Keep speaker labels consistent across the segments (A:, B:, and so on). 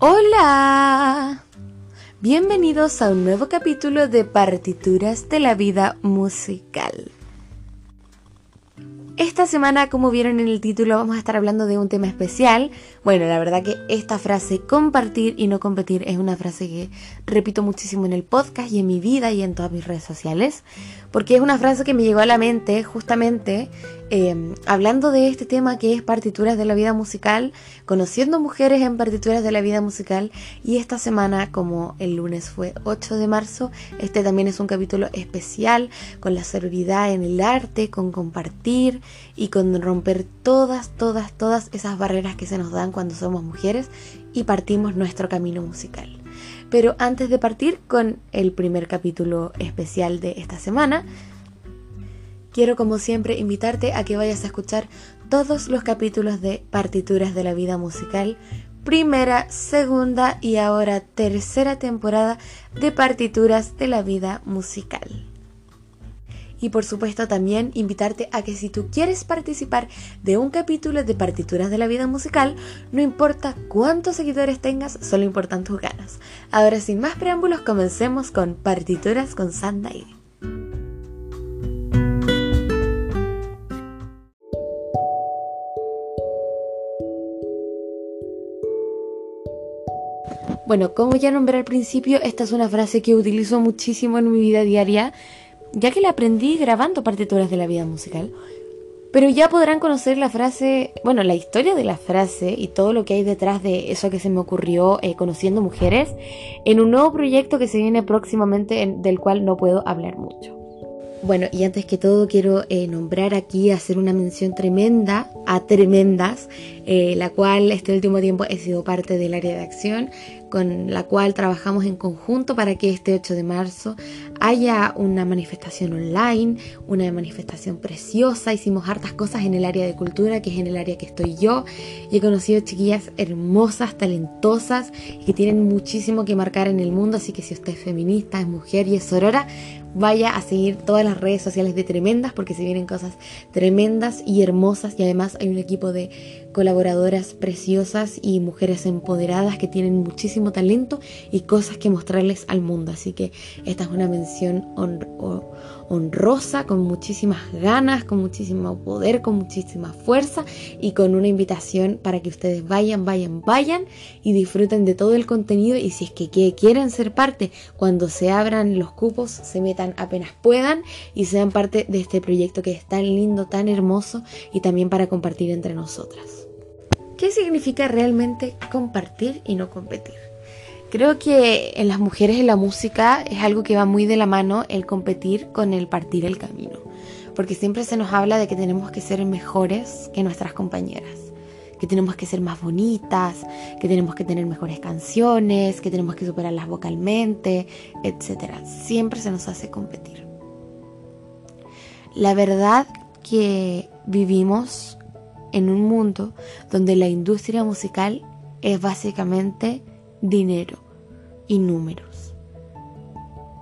A: Hola. Bienvenidos a un nuevo capítulo de Partituras de la Vida Musical. Esta semana, como vieron en el título, vamos a estar hablando de un tema especial. Bueno, la verdad que esta frase compartir y no competir es una frase que repito muchísimo en el podcast y en mi vida y en todas mis redes sociales, porque es una frase que me llegó a la mente justamente Em, hablando de este tema que es partituras de la vida musical, conociendo mujeres en partituras de la vida musical y esta semana como el lunes fue 8 de marzo, este también es un capítulo especial con la seguridad en el arte, con compartir y con romper todas, todas, todas esas barreras que se nos dan cuando somos mujeres y partimos nuestro camino musical. Pero antes de partir con el primer capítulo especial de esta semana, quiero como siempre invitarte a que vayas a escuchar todos los capítulos de Partituras de la Vida Musical, primera, segunda y ahora tercera temporada de Partituras de la Vida Musical. Y por supuesto también invitarte a que si tú quieres participar de un capítulo de Partituras de la Vida Musical, no importa cuántos seguidores tengas, solo importan tus ganas. Ahora sin más preámbulos, comencemos con Partituras con Sandai. Bueno, como ya nombré al principio, esta es una frase que utilizo muchísimo en mi vida diaria, ya que la aprendí grabando partituras de la vida musical. Pero ya podrán conocer la frase, bueno, la historia de la frase y todo lo que hay detrás de eso que se me ocurrió eh, conociendo mujeres en un nuevo proyecto que se viene próximamente del cual no puedo hablar mucho. Bueno, y antes que todo quiero eh, nombrar aquí, hacer una mención tremenda a Tremendas, eh, la cual este último tiempo he sido parte del área de acción, con la cual trabajamos en conjunto para que este 8 de marzo haya una manifestación online, una manifestación preciosa. Hicimos hartas cosas en el área de cultura, que es en el área que estoy yo, y he conocido chiquillas hermosas, talentosas, que tienen muchísimo que marcar en el mundo, así que si usted es feminista, es mujer y es sorora, vaya a seguir todas las redes sociales de Tremendas porque se vienen cosas tremendas y hermosas. Y además hay un equipo de colaboradoras preciosas y mujeres empoderadas que tienen muchísimo talento y cosas que mostrarles al mundo. Así que esta es una mención honrosa, con muchísimas ganas, con muchísimo poder, con muchísima fuerza y con una invitación para que ustedes vayan, vayan, vayan y disfruten de todo el contenido y si es que quieren ser parte, cuando se abran los cupos, se metan apenas puedan y sean parte de este proyecto que es tan lindo, tan hermoso y también para compartir entre nosotras. ¿Qué significa realmente compartir y no competir? Creo que en las mujeres en la música es algo que va muy de la mano el competir con el partir el camino, porque siempre se nos habla de que tenemos que ser mejores que nuestras compañeras, que tenemos que ser más bonitas, que tenemos que tener mejores canciones, que tenemos que superarlas vocalmente, etc. Siempre se nos hace competir. La verdad que vivimos en un mundo donde la industria musical es básicamente dinero y números.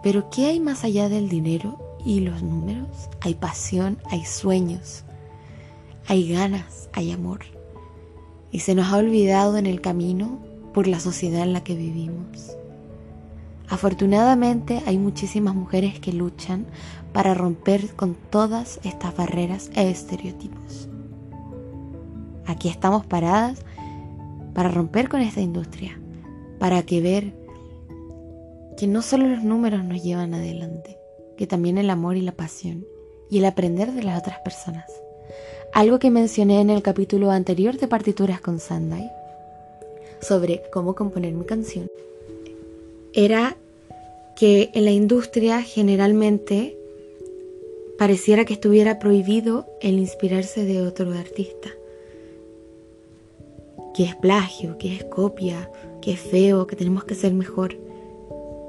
A: Pero ¿qué hay más allá del dinero y los números? Hay pasión, hay sueños, hay ganas, hay amor. Y se nos ha olvidado en el camino por la sociedad en la que vivimos. Afortunadamente hay muchísimas mujeres que luchan para romper con todas estas barreras e estereotipos. Aquí estamos paradas para romper con esta industria, para que ver que no solo los números nos llevan adelante, que también el amor y la pasión y el aprender de las otras personas. Algo que mencioné en el capítulo anterior de Partituras con Sandai sobre cómo componer mi canción era que en la industria generalmente pareciera que estuviera prohibido el inspirarse de otro artista que es plagio, que es copia, que es feo, que tenemos que ser mejor.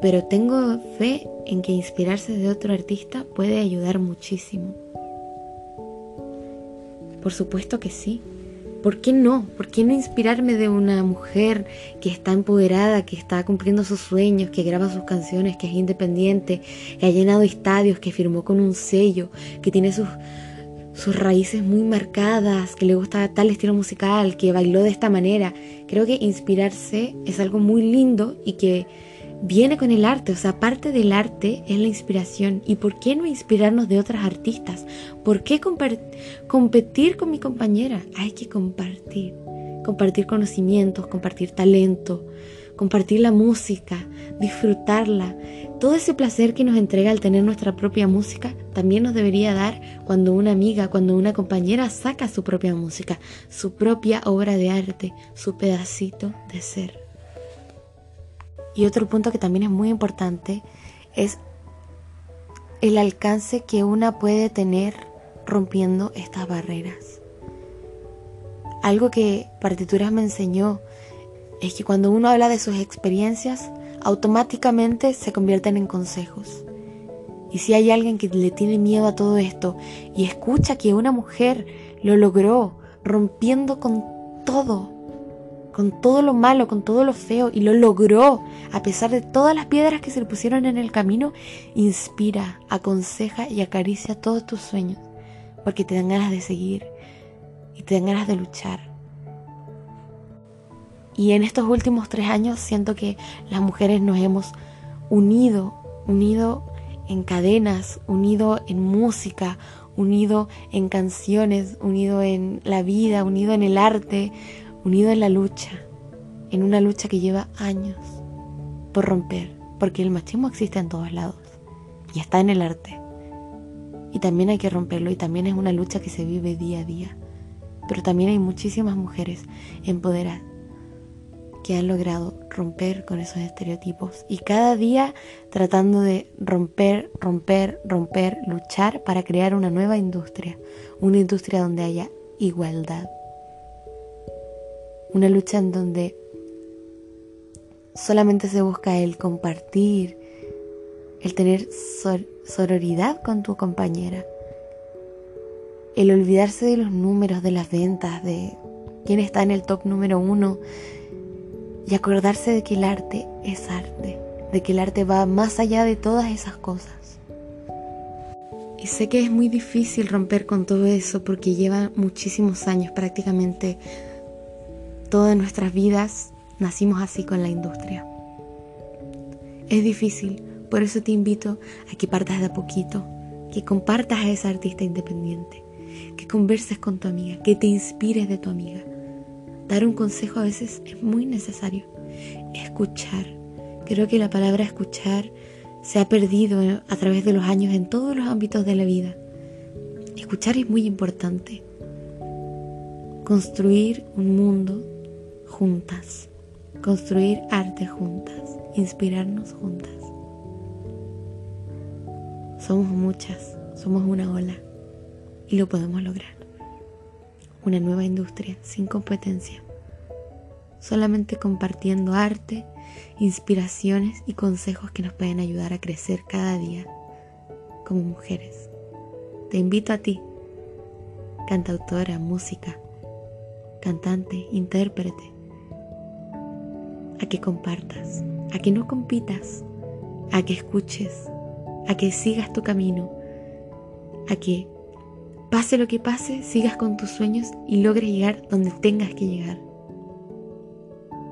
A: Pero tengo fe en que inspirarse de otro artista puede ayudar muchísimo. Por supuesto que sí. ¿Por qué no? ¿Por qué no inspirarme de una mujer que está empoderada, que está cumpliendo sus sueños, que graba sus canciones, que es independiente, que ha llenado estadios, que firmó con un sello, que tiene sus sus raíces muy marcadas, que le gusta tal estilo musical, que bailó de esta manera. Creo que inspirarse es algo muy lindo y que viene con el arte, o sea, parte del arte es la inspiración. ¿Y por qué no inspirarnos de otras artistas? ¿Por qué competir con mi compañera? Hay que compartir, compartir conocimientos, compartir talento, compartir la música, disfrutarla. Todo ese placer que nos entrega al tener nuestra propia música también nos debería dar cuando una amiga, cuando una compañera saca su propia música, su propia obra de arte, su pedacito de ser. Y otro punto que también es muy importante es el alcance que una puede tener rompiendo estas barreras. Algo que Partituras me enseñó es que cuando uno habla de sus experiencias, automáticamente se convierten en consejos. Y si hay alguien que le tiene miedo a todo esto y escucha que una mujer lo logró rompiendo con todo, con todo lo malo, con todo lo feo, y lo logró, a pesar de todas las piedras que se le pusieron en el camino, inspira, aconseja y acaricia todos tus sueños, porque te dan ganas de seguir y te dan ganas de luchar. Y en estos últimos tres años siento que las mujeres nos hemos unido, unido en cadenas, unido en música, unido en canciones, unido en la vida, unido en el arte, unido en la lucha, en una lucha que lleva años por romper, porque el machismo existe en todos lados y está en el arte. Y también hay que romperlo y también es una lucha que se vive día a día. Pero también hay muchísimas mujeres empoderadas que han logrado romper con esos estereotipos. Y cada día tratando de romper, romper, romper, luchar para crear una nueva industria, una industria donde haya igualdad, una lucha en donde solamente se busca el compartir, el tener sororidad con tu compañera, el olvidarse de los números, de las ventas, de quién está en el top número uno y acordarse de que el arte es arte, de que el arte va más allá de todas esas cosas. Y sé que es muy difícil romper con todo eso porque lleva muchísimos años prácticamente Todas nuestras vidas nacimos así con la industria. Es difícil, por eso te invito a que partas de a poquito, que compartas a esa artista independiente, que converses con tu amiga, que te inspires de tu amiga. Dar un consejo a veces es muy necesario. Escuchar. Creo que la palabra escuchar se ha perdido a través de los años en todos los ámbitos de la vida. Escuchar es muy importante. Construir un mundo juntas, construir arte juntas, inspirarnos juntas. Somos muchas, somos una ola y lo podemos lograr. Una nueva industria sin competencia, solamente compartiendo arte, inspiraciones y consejos que nos pueden ayudar a crecer cada día como mujeres. Te invito a ti, cantautora, música, cantante, intérprete, a que compartas, a que no compitas, a que escuches, a que sigas tu camino, a que pase lo que pase, sigas con tus sueños y logres llegar donde tengas que llegar.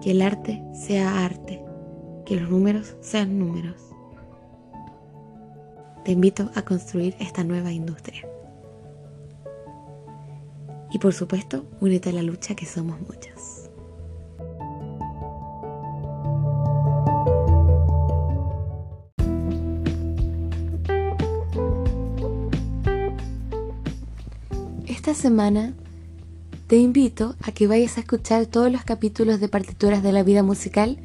A: Que el arte sea arte, que los números sean números. Te invito a construir esta nueva industria. Y por supuesto, únete a la lucha que somos muchas. Semana te invito a que vayas a escuchar todos los capítulos de partituras de la vida musical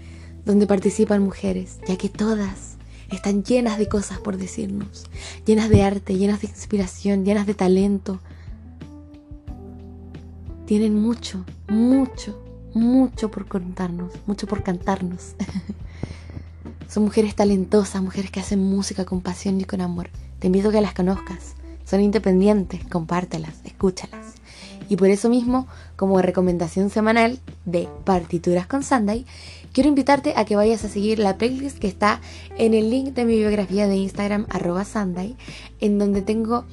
A: donde participan mujeres, ya que todas están llenas de cosas por decirnos, llenas de arte, llenas de inspiración, llenas de talento. Tienen mucho, mucho, mucho por contarnos, mucho por cantarnos. Son mujeres talentosas, mujeres que hacen música con pasión y con amor. Te invito a que las conozcas. Son independientes, compártelas, escúchalas. Y por eso mismo, como recomendación semanal de Partituras con Sunday, quiero invitarte a que vayas a seguir la playlist que está en el link de mi biografía de Instagram, arroba Sunday, en donde tengo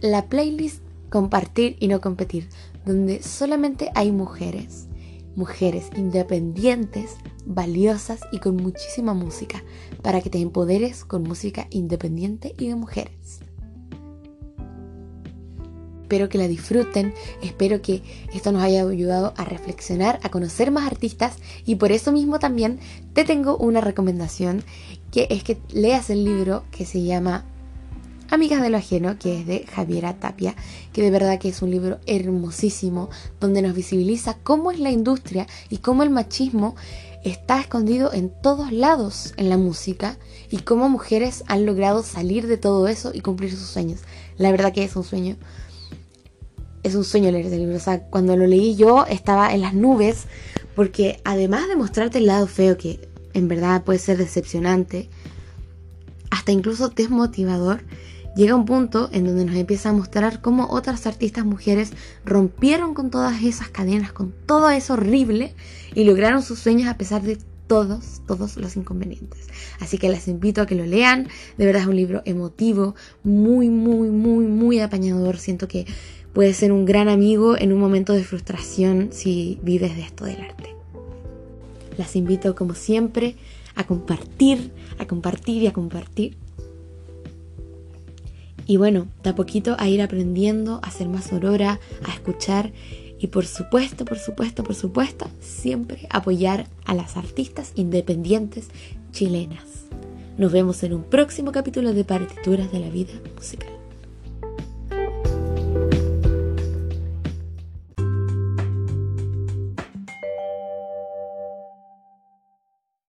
A: la playlist compartir y no competir, donde solamente hay mujeres, mujeres independientes, valiosas y con muchísima música, para que te empoderes con música independiente y de mujeres. Espero que la disfruten, espero que esto nos haya ayudado a reflexionar, a conocer más artistas y por eso mismo también te tengo una recomendación que es que leas el libro que se llama Amigas de lo Ajeno, que es de Javiera Tapia, que de verdad que es un libro hermosísimo, donde nos visibiliza cómo es la industria y cómo el machismo está escondido en todos lados en la música y cómo mujeres han logrado salir de todo eso y cumplir sus sueños. La verdad que es un sueño. Es un sueño leer ese libro. O sea, cuando lo leí yo estaba en las nubes porque además de mostrarte el lado feo que en verdad puede ser decepcionante, hasta incluso desmotivador, llega un punto en donde nos empieza a mostrar cómo otras artistas mujeres rompieron con todas esas cadenas, con todo eso horrible y lograron sus sueños a pesar de todos, todos los inconvenientes. Así que les invito a que lo lean. De verdad es un libro emotivo, muy, muy, muy, muy apañador. Siento que puede ser un gran amigo en un momento de frustración si vives de esto del arte. Las invito, como siempre, a compartir, a compartir y a compartir y bueno, de a poquito a ir aprendiendo a ser más aurora, a escuchar y por supuesto, por supuesto, por supuesto, siempre apoyar a las artistas independientes chilenas. Nos vemos en un próximo capítulo de Partituras de la Vida Musical.